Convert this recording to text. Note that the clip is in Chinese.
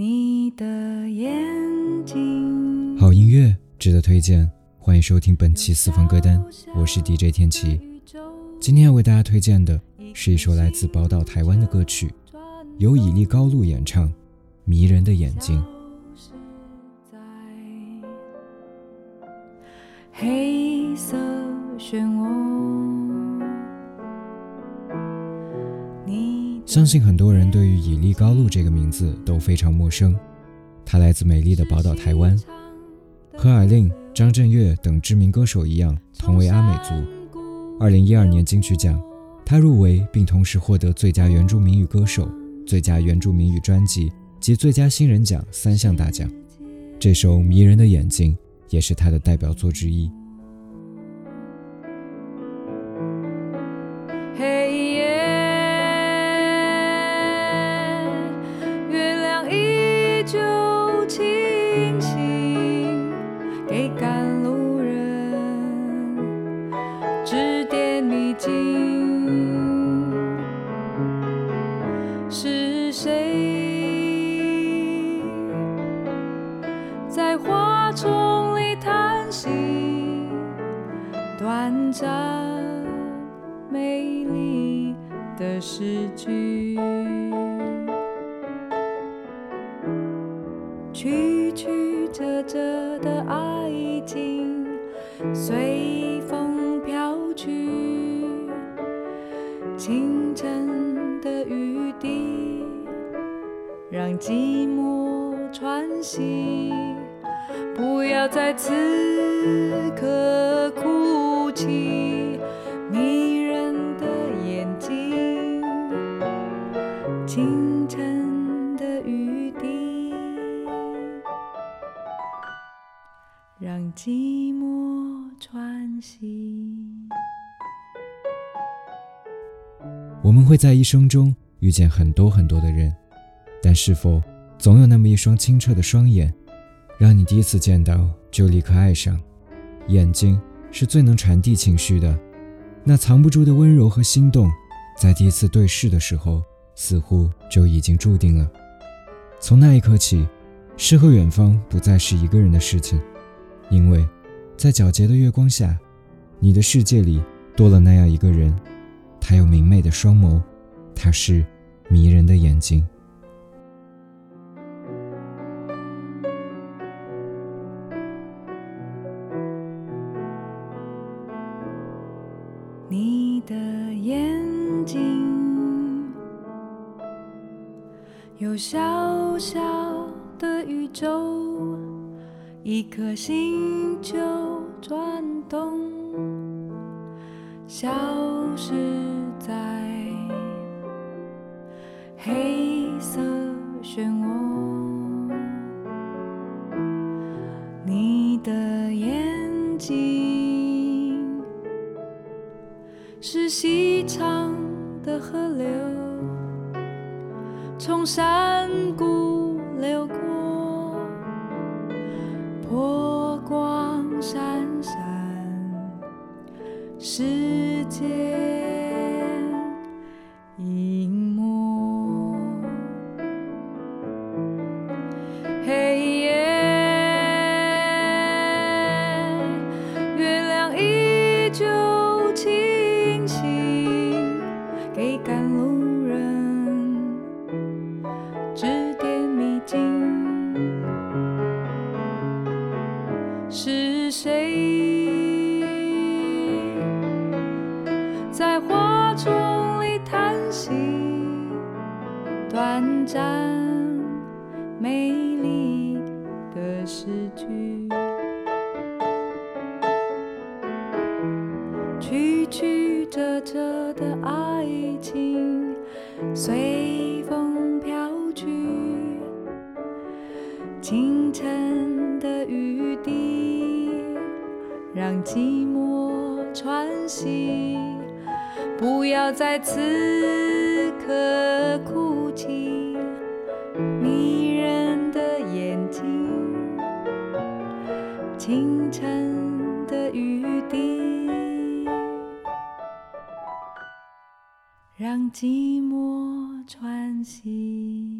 你的眼睛。好音乐值得推荐，欢迎收听本期私房歌单，我是 DJ 天琪。今天要为大家推荐的是一首来自宝岛台湾的歌曲，由以利高露演唱，《迷人的眼睛》。黑色漩涡，相信很多人对于以利高露这个名字都非常陌生。她来自美丽的宝岛台湾，和尔令、张震岳等知名歌手一样，同为阿美族。二零一二年金曲奖，她入围并同时获得最佳原住民语歌手、最佳原住民语专辑及最佳新人奖三项大奖。这首《迷人的眼睛》也是她的代表作之一。叹息？短暂。美丽的诗句，曲曲折折的爱情随风飘去，清晨的雨滴让寂寞喘息，不要在此刻哭泣。迷人的眼睛，清晨的雨滴，让寂寞喘息。我们会在一生中遇见很多很多的人，但是否总有那么一双清澈的双眼，让你第一次见到就立刻爱上？眼睛是最能传递情绪的。那藏不住的温柔和心动，在第一次对视的时候，似乎就已经注定了。从那一刻起，诗和远方不再是一个人的事情，因为，在皎洁的月光下，你的世界里多了那样一个人，他有明媚的双眸，他是迷人的眼睛。你的眼睛有小小的宇宙，一颗星球转动，消失在黑色漩涡。是细长的河流，从山谷流过，波光闪闪，世界是谁在花丛里叹息？短暂美丽的诗句。曲曲折折的爱情随风飘去，清晨的雨滴让寂寞喘息。不要在此刻哭泣，迷人的眼睛，清晨的雨滴，让寂寞喘息。